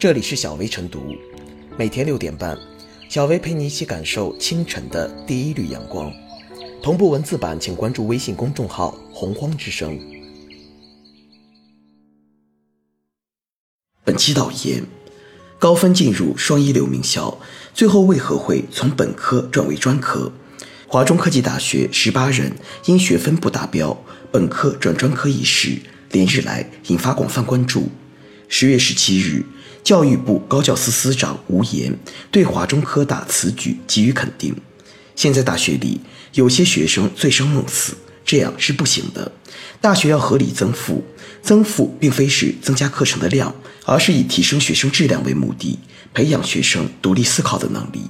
这里是小薇晨读，每天六点半，小薇陪你一起感受清晨的第一缕阳光。同步文字版，请关注微信公众号“洪荒之声”。本期导言：高分进入双一流名校，最后为何会从本科转为专科？华中科技大学十八人因学分不达标，本科转专科一事，连日来引发广泛关注。十月十七日，教育部高教司司长吴岩对华中科大此举给予肯定。现在大学里有些学生醉生梦死，这样是不行的。大学要合理增负，增负并非是增加课程的量，而是以提升学生质量为目的，培养学生独立思考的能力。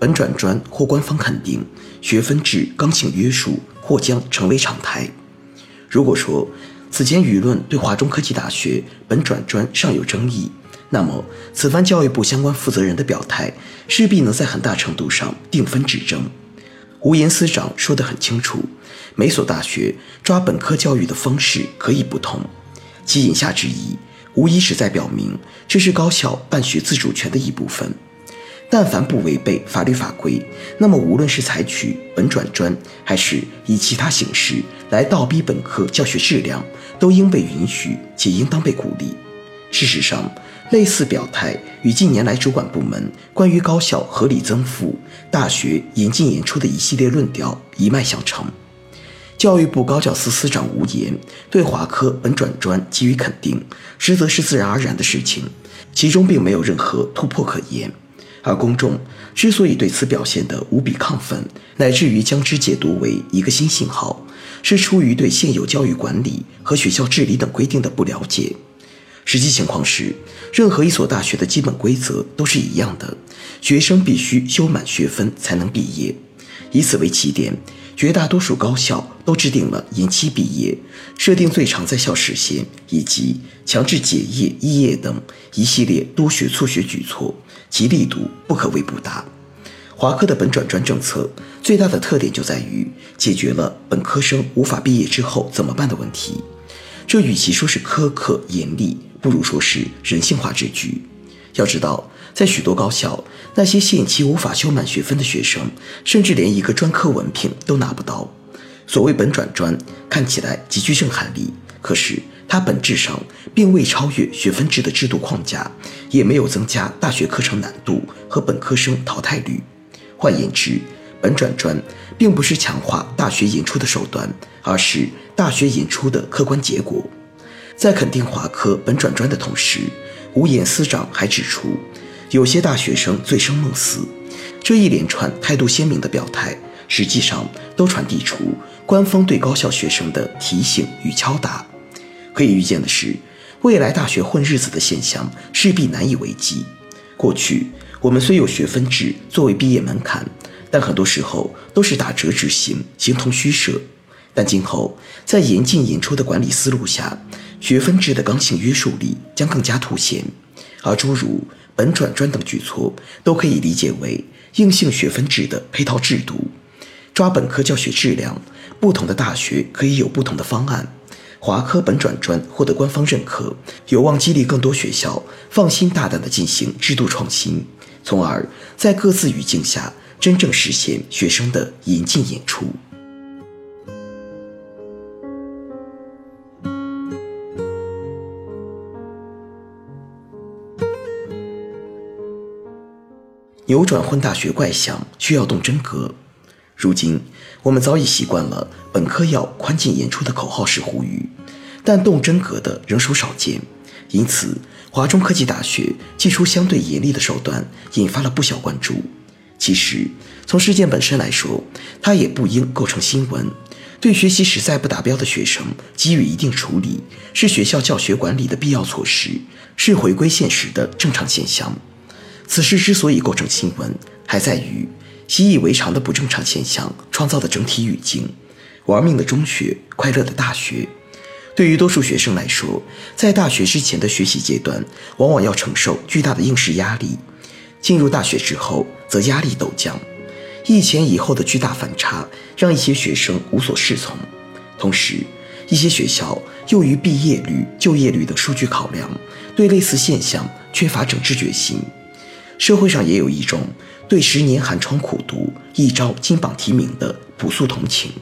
本转专获官方肯定，学分制刚性约束或将成为常态。如果说此前舆论对华中科技大学本转专尚有争议，那么此番教育部相关负责人的表态，势必能在很大程度上定分止争。吴岩司长说得很清楚，每所大学抓本科教育的方式可以不同，其言下之意，无疑是在表明这是高校办学自主权的一部分。但凡不违背法律法规，那么无论是采取本转专，还是以其他形式来倒逼本科教学质量，都应被允许且应当被鼓励。事实上，类似表态与近年来主管部门关于高校合理增负、大学严进严出的一系列论调一脉相承。教育部高教司司长吴岩对华科本转专给予肯定，实则是自然而然的事情，其中并没有任何突破可言。而公众之所以对此表现得无比亢奋，乃至于将之解读为一个新信号，是出于对现有教育管理和学校治理等规定的不了解。实际情况是，任何一所大学的基本规则都是一样的，学生必须修满学分才能毕业。以此为起点，绝大多数高校都制定了延期毕业、设定最长在校时限以及强制结业、肄业等一系列多学促学举措。其力度不可谓不大。华科的本转专政策最大的特点就在于解决了本科生无法毕业之后怎么办的问题。这与其说是苛刻严厉，不如说是人性化之举。要知道，在许多高校，那些限期无法修满学分的学生，甚至连一个专科文凭都拿不到。所谓本转专，看起来极具震撼力，可是。它本质上并未超越学分制的制度框架，也没有增加大学课程难度和本科生淘汰率。换言之，本转专并不是强化大学演出的手段，而是大学演出的客观结果。在肯定华科本转专的同时，吴岩司长还指出，有些大学生醉生梦死。这一连串态度鲜明的表态，实际上都传递出官方对高校学生的提醒与敲打。可以预见的是，未来大学混日子的现象势必难以为继。过去我们虽有学分制作为毕业门槛，但很多时候都是打折执行，形同虚设。但今后在严进严出的管理思路下，学分制的刚性约束力将更加凸显，而诸如本转专等举措都可以理解为硬性学分制的配套制度，抓本科教学质量，不同的大学可以有不同的方案。华科本转专获得官方认可，有望激励更多学校放心大胆地进行制度创新，从而在各自语境下真正实现学生的引进严出。扭转混大学怪象需要动真格。如今，我们早已习惯了“本科要宽进严出”的口号式呼吁，但动真格的仍属少见。因此，华中科技大学祭出相对严厉的手段，引发了不小关注。其实，从事件本身来说，它也不应构成新闻。对学习实在不达标的学生给予一定处理，是学校教学管理的必要措施，是回归现实的正常现象。此事之所以构成新闻，还在于。习以为常的不正常现象创造的整体语境，玩命的中学，快乐的大学。对于多数学生来说，在大学之前的学习阶段，往往要承受巨大的应试压力；进入大学之后，则压力陡降。一前一后的巨大反差，让一些学生无所适从。同时，一些学校由于毕业率、就业率等数据考量，对类似现象缺乏整治决心。社会上也有一种对十年寒窗苦读、一朝金榜题名的朴素同情。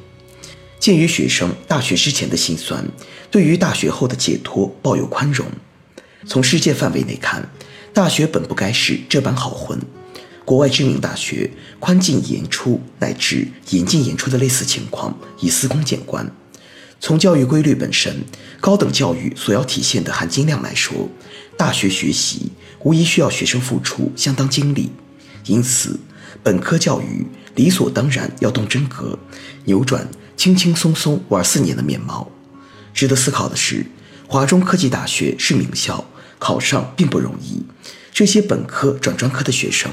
鉴于学生大学之前的辛酸，对于大学后的解脱抱有宽容。从世界范围内看，大学本不该是这般好混。国外知名大学宽进严出乃至严进严出的类似情况，已司空见惯。从教育规律本身、高等教育所要体现的含金量来说，大学学习无疑需要学生付出相当精力。因此，本科教育理所当然要动真格，扭转轻轻松松玩四年的面貌。值得思考的是，华中科技大学是名校，考上并不容易。这些本科转专科的学生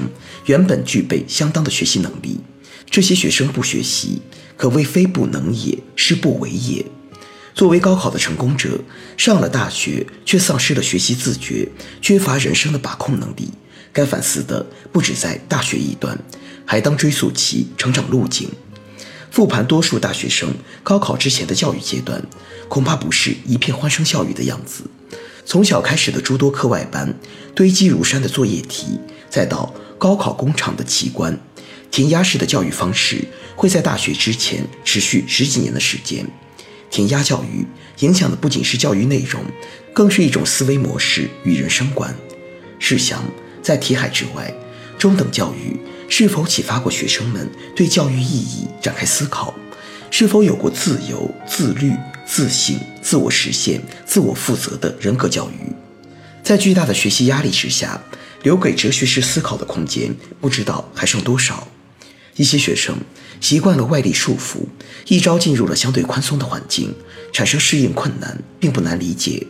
原本具备相当的学习能力，这些学生不学习，可谓非不能也，是不为也。作为高考的成功者，上了大学却丧失了学习自觉，缺乏人生的把控能力，该反思的不止在大学一端，还当追溯其成长路径。复盘多数大学生高考之前的教育阶段，恐怕不是一片欢声笑语的样子。从小开始的诸多课外班，堆积如山的作业题，再到高考工厂的奇观，填鸭式的教育方式会在大学之前持续十几年的时间。填鸭教育影响的不仅是教育内容，更是一种思维模式与人生观。试想，在题海之外，中等教育是否启发过学生们对教育意义展开思考？是否有过自由、自律？自信、自我实现、自我负责的人格教育，在巨大的学习压力之下，留给哲学式思考的空间不知道还剩多少。一些学生习惯了外力束缚，一朝进入了相对宽松的环境，产生适应困难，并不难理解。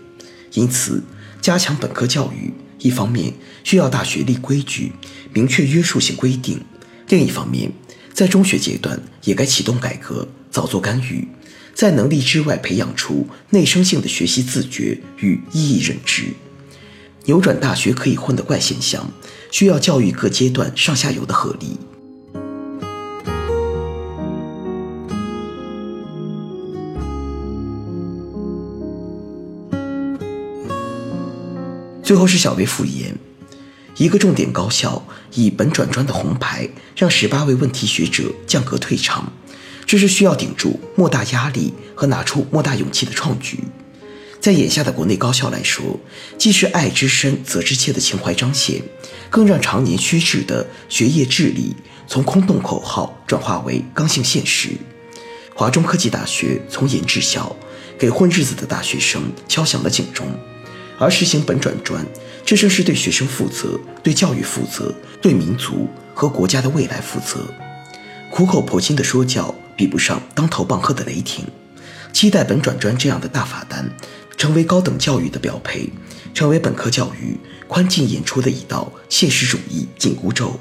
因此，加强本科教育，一方面需要大学立规矩，明确约束性规定；另一方面，在中学阶段也该启动改革，早做干预。在能力之外培养出内生性的学习自觉与意义认知，扭转大学可以混的怪现象，需要教育各阶段上下游的合力。最后是小微复言，一个重点高校以本转专的红牌，让十八位问题学者降格退场。这是需要顶住莫大压力和拿出莫大勇气的创举，在眼下的国内高校来说，既是爱之深责之切的情怀彰显，更让常年虚掷的学业智力从空洞口号转化为刚性现实。华中科技大学从严治校，给混日子的大学生敲响了警钟，而实行本转专，这正是对学生负责、对教育负责、对民族和国家的未来负责。苦口婆心的说教。比不上当头棒喝的雷霆，期待本转专这样的大法单，成为高等教育的标配，成为本科教育宽进严出的一道现实主义紧箍咒。